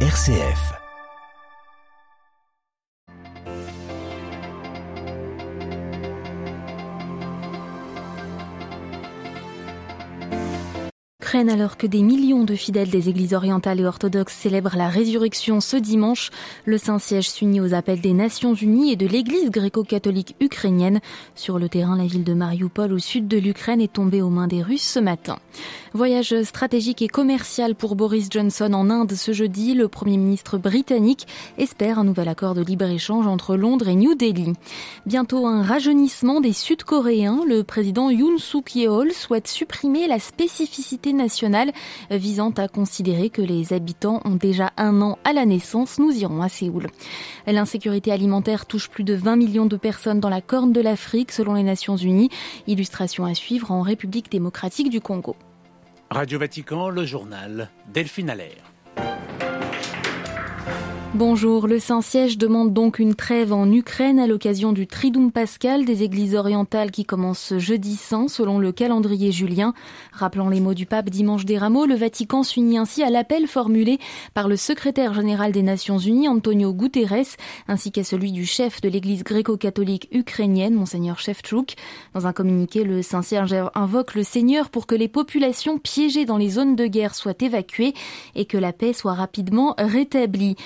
RCF. Alors que des millions de fidèles des églises orientales et orthodoxes célèbrent la résurrection ce dimanche. Le Saint-Siège s'unit aux appels des Nations Unies et de l'église gréco-catholique ukrainienne. Sur le terrain, la ville de Mariupol au sud de l'Ukraine est tombée aux mains des Russes ce matin. Voyage stratégique et commercial pour Boris Johnson en Inde ce jeudi. Le Premier ministre britannique espère un nouvel accord de libre-échange entre Londres et New Delhi. Bientôt un rajeunissement des Sud-Coréens. Le président Yoon Suk-yeol souhaite supprimer la spécificité visant à considérer que les habitants ont déjà un an à la naissance. Nous irons à Séoul. L'insécurité alimentaire touche plus de 20 millions de personnes dans la corne de l'Afrique selon les Nations Unies. Illustration à suivre en République démocratique du Congo. Radio Vatican, le journal Delphine Allaire. Bonjour, le Saint-Siège demande donc une trêve en Ukraine à l'occasion du Triduum pascal des églises orientales qui commence ce jeudi saint selon le calendrier julien. Rappelant les mots du pape dimanche des Rameaux, le Vatican s'unit ainsi à l'appel formulé par le secrétaire général des Nations Unies, Antonio Guterres, ainsi qu'à celui du chef de l'église gréco-catholique ukrainienne, Monseigneur Shevchuk. Dans un communiqué, le Saint-Siège invoque le Seigneur pour que les populations piégées dans les zones de guerre soient évacuées et que la paix soit rapidement rétablie.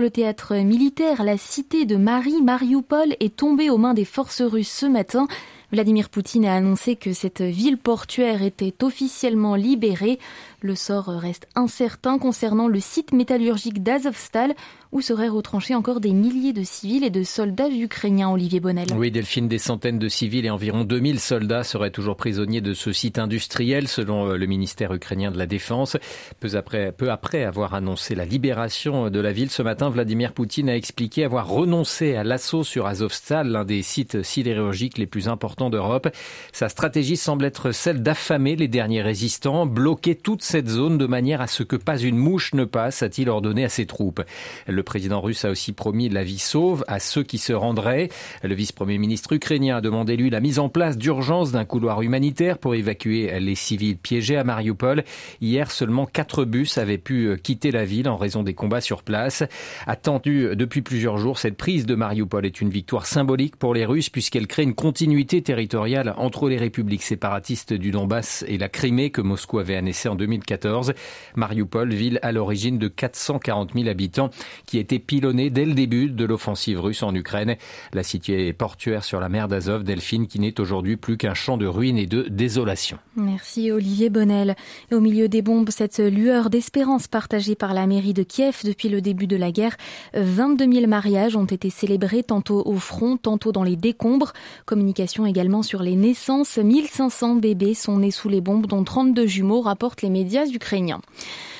Le théâtre militaire, la cité de Marie Mariupol est tombée aux mains des forces russes ce matin. Vladimir Poutine a annoncé que cette ville portuaire était officiellement libérée. Le sort reste incertain concernant le site métallurgique d'Azovstal où seraient retranchés encore des milliers de civils et de soldats ukrainiens, Olivier Bonnel. Oui, Delphine, des centaines de civils et environ 2000 soldats seraient toujours prisonniers de ce site industriel, selon euh, le ministère ukrainien de la Défense. Peu après, peu après avoir annoncé la libération de la ville ce matin, Vladimir Poutine a expliqué avoir renoncé à l'assaut sur Azovstal, l'un des sites sidérurgiques les plus importants d'Europe. Sa stratégie semble être celle d'affamer les derniers résistants, bloquer toute cette zone de manière à ce que pas une mouche ne passe, a-t-il ordonné à ses troupes. Le président russe a aussi promis la vie sauve à ceux qui se rendraient. Le vice-premier ministre ukrainien a demandé, lui, la mise en place d'urgence d'un couloir humanitaire pour évacuer les civils piégés à Mariupol. Hier, seulement quatre bus avaient pu quitter la ville en raison des combats sur place. Attendue depuis plusieurs jours, cette prise de Mariupol est une victoire symbolique pour les Russes puisqu'elle crée une continuité territoriale entre les républiques séparatistes du Donbass et la Crimée que Moscou avait annoncé en 2014. Mariupol, ville à l'origine de 440 000 habitants, qui été pilonnée dès le début de l'offensive russe en Ukraine. La cité portuaire sur la mer d'Azov, Delphine, qui n'est aujourd'hui plus qu'un champ de ruines et de désolation. Merci Olivier Bonnel. Au milieu des bombes, cette lueur d'espérance partagée par la mairie de Kiev depuis le début de la guerre. 22 000 mariages ont été célébrés tantôt au front, tantôt dans les décombres. Communication également sur les naissances. 1500 bébés sont nés sous les bombes, dont 32 jumeaux, rapportent les médias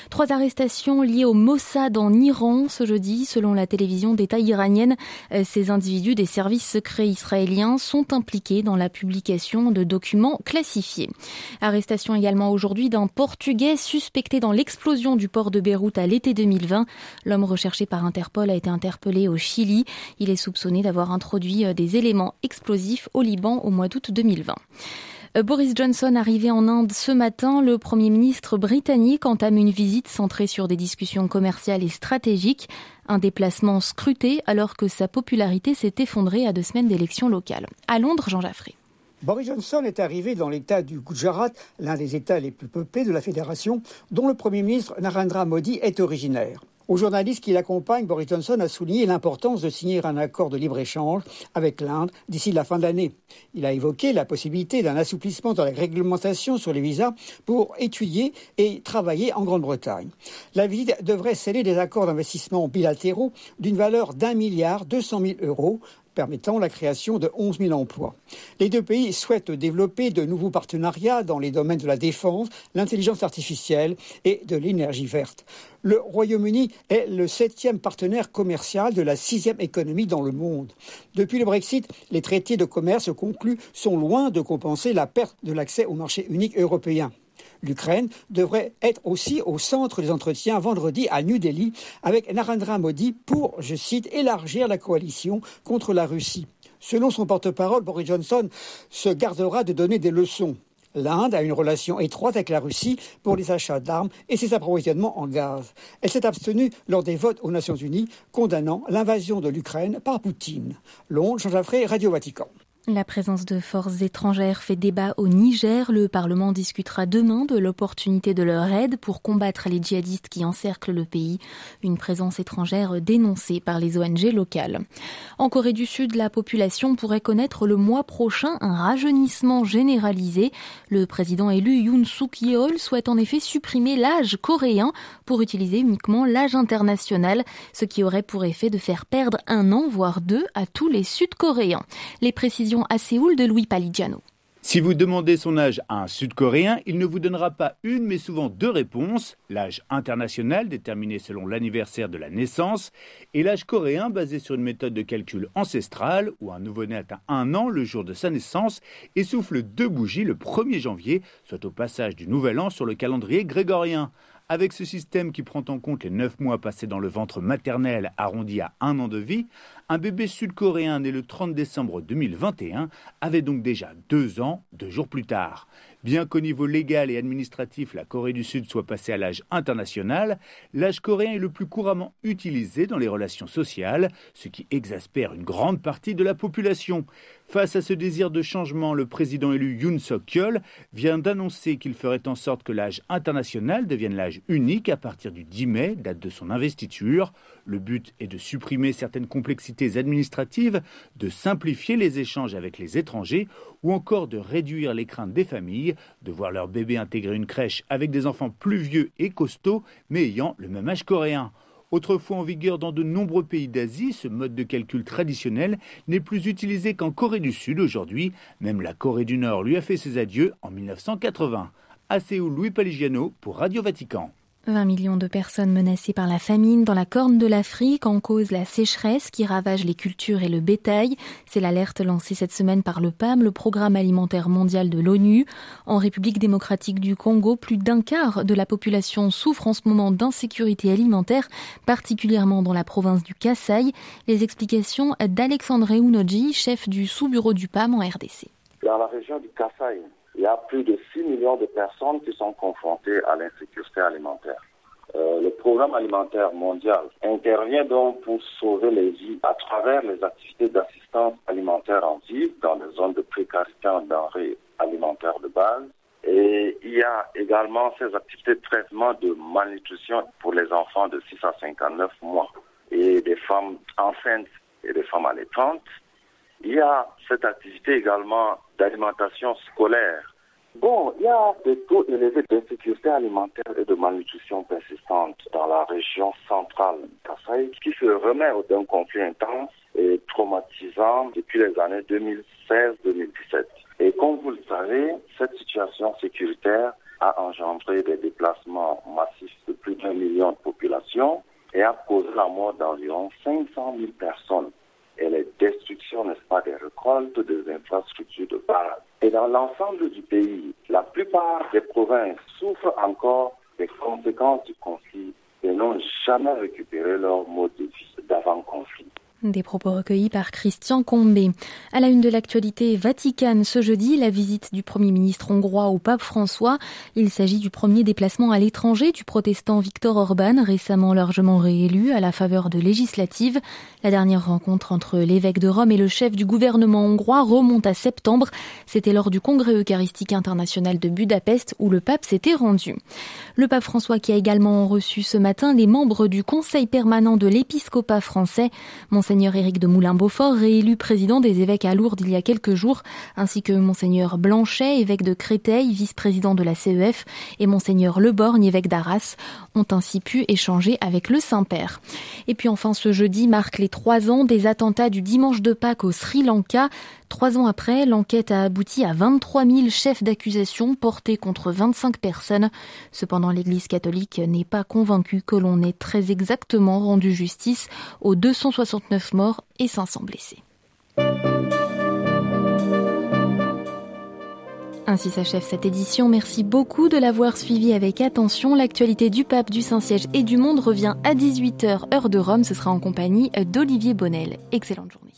Trois arrestations liées au Mossad en Iran ce jeudi, selon la télévision d'État iranienne. Euh, ces individus des services secrets israéliens sont impliqués dans la publication de documents classifiés. Arrestation également aujourd'hui d'un Portugais suspecté dans l'explosion du port de Beyrouth à l'été 2020. L'homme recherché par Interpol a été interpellé au Chili. Il est soupçonné d'avoir introduit euh, des éléments explosifs au Liban au mois d'août 2020. Euh, Boris Johnson arrivé en Inde ce matin, le Premier ministre britannique entame une visite centrée sur des discussions commerciales et stratégiques, un déplacement scruté alors que sa popularité s'est effondrée à deux semaines d'élections locales. À Londres, Jean Jaffré. Boris Johnson est arrivé dans l'État du Gujarat, l'un des États les plus peuplés de la Fédération, dont le Premier ministre Narendra Modi est originaire. Aux journalistes qui l'accompagnent, Boris Johnson a souligné l'importance de signer un accord de libre-échange avec l'Inde d'ici la fin de l'année. Il a évoqué la possibilité d'un assouplissement dans la réglementation sur les visas pour étudier et travailler en Grande-Bretagne. La visite devrait sceller des accords d'investissement bilatéraux d'une valeur d'un milliard deux cent mille euros permettant la création de 11 000 emplois. Les deux pays souhaitent développer de nouveaux partenariats dans les domaines de la défense, l'intelligence artificielle et de l'énergie verte. Le Royaume-Uni est le septième partenaire commercial de la sixième économie dans le monde. Depuis le Brexit, les traités de commerce conclus sont loin de compenser la perte de l'accès au marché unique européen. L'Ukraine devrait être aussi au centre des entretiens vendredi à New Delhi avec Narendra Modi pour, je cite, élargir la coalition contre la Russie. Selon son porte-parole, Boris Johnson se gardera de donner des leçons. L'Inde a une relation étroite avec la Russie pour les achats d'armes et ses approvisionnements en gaz. Elle s'est abstenue lors des votes aux Nations Unies condamnant l'invasion de l'Ukraine par Poutine. Londres, Jean Jaffré, Radio Vatican. La présence de forces étrangères fait débat au Niger. Le Parlement discutera demain de l'opportunité de leur aide pour combattre les djihadistes qui encerclent le pays. Une présence étrangère dénoncée par les ONG locales. En Corée du Sud, la population pourrait connaître le mois prochain un rajeunissement généralisé. Le président élu Yoon Suk Yeol souhaite en effet supprimer l'âge coréen pour utiliser uniquement l'âge international, ce qui aurait pour effet de faire perdre un an, voire deux, à tous les Sud-Coréens. Les précisions à Séoul de Louis Paligiano. Si vous demandez son âge à un Sud-Coréen, il ne vous donnera pas une, mais souvent deux réponses. L'âge international, déterminé selon l'anniversaire de la naissance, et l'âge coréen, basé sur une méthode de calcul ancestrale, où un nouveau-né atteint un an le jour de sa naissance et souffle deux bougies le 1er janvier, soit au passage du nouvel an sur le calendrier grégorien. Avec ce système qui prend en compte les 9 mois passés dans le ventre maternel arrondi à un an de vie, un bébé sud-coréen né le 30 décembre 2021 avait donc déjà deux ans, deux jours plus tard. Bien qu'au niveau légal et administratif, la Corée du Sud soit passée à l'âge international, l'âge coréen est le plus couramment utilisé dans les relations sociales, ce qui exaspère une grande partie de la population. Face à ce désir de changement, le président élu Yoon Suk-yeol vient d'annoncer qu'il ferait en sorte que l'âge international devienne l'âge unique à partir du 10 mai, date de son investiture. Le but est de supprimer certaines complexités administratives, de simplifier les échanges avec les étrangers ou encore de réduire les craintes des familles de voir leur bébé intégrer une crèche avec des enfants plus vieux et costauds mais ayant le même âge coréen. Autrefois en vigueur dans de nombreux pays d'Asie, ce mode de calcul traditionnel n'est plus utilisé qu'en Corée du Sud aujourd'hui. Même la Corée du Nord lui a fait ses adieux en 1980. À Louis Paligiano pour Radio Vatican. 20 millions de personnes menacées par la famine dans la corne de l'Afrique en cause la sécheresse qui ravage les cultures et le bétail. C'est l'alerte lancée cette semaine par le PAM, le Programme alimentaire mondial de l'ONU. En République démocratique du Congo, plus d'un quart de la population souffre en ce moment d'insécurité alimentaire, particulièrement dans la province du Kasaï. Les explications d'Alexandre Eunoji, chef du sous-bureau du PAM en RDC. Dans la région du Kasaï, il y a plus de 6 millions de personnes qui sont confrontées à l'insécurité alimentaire. Euh, le programme alimentaire mondial intervient donc pour sauver les vies à travers les activités d'assistance alimentaire en ville dans les zones de précarité en denrées alimentaires de base. Et il y a également ces activités de traitement de malnutrition pour les enfants de 6 à 59 mois et des femmes enceintes et des femmes allaitantes. Il y a cette activité également d'alimentation scolaire. Bon, il y a des taux élevés d'insécurité alimentaire et de malnutrition persistante dans la région centrale d'Assaï qui se remet d'un conflit intense et traumatisant depuis les années 2016-2017. Et comme vous le savez, cette situation sécuritaire a engendré des déplacements massifs de plus d'un million de populations et a causé la mort d'environ 500 000 personnes destructions, n'est-ce pas, des récoltes, des infrastructures de base. Et dans l'ensemble du pays, la plupart des provinces souffrent encore des conséquences du conflit et n'ont jamais récupéré leur mode de vie d'avant-conflit. Des propos recueillis par Christian Combé. À la une de l'actualité Vatican ce jeudi, la visite du Premier ministre hongrois au pape François. Il s'agit du premier déplacement à l'étranger du protestant Viktor Orban, récemment largement réélu à la faveur de législatives. La dernière rencontre entre l'évêque de Rome et le chef du gouvernement hongrois remonte à septembre. C'était lors du congrès eucharistique international de Budapest où le pape s'était rendu. Le pape François qui a également reçu ce matin les membres du conseil permanent de l'épiscopat français. Monseigneur Éric de Moulin-Beaufort, réélu président des évêques à Lourdes il y a quelques jours, ainsi que Monseigneur Blanchet, évêque de Créteil, vice-président de la CEF, et Monseigneur Leborgne, évêque d'Arras, ont ainsi pu échanger avec le Saint-Père. Et puis enfin, ce jeudi marque les trois ans des attentats du dimanche de Pâques au Sri Lanka. Trois ans après, l'enquête a abouti à 23 000 chefs d'accusation portés contre 25 personnes. Cependant, l'Église catholique n'est pas convaincue que l'on ait très exactement rendu justice aux 269 morts et 500 blessés. Ainsi s'achève cette édition. Merci beaucoup de l'avoir suivi avec attention. L'actualité du pape, du Saint-Siège et du monde revient à 18h heure de Rome. Ce sera en compagnie d'Olivier Bonnel. Excellente journée.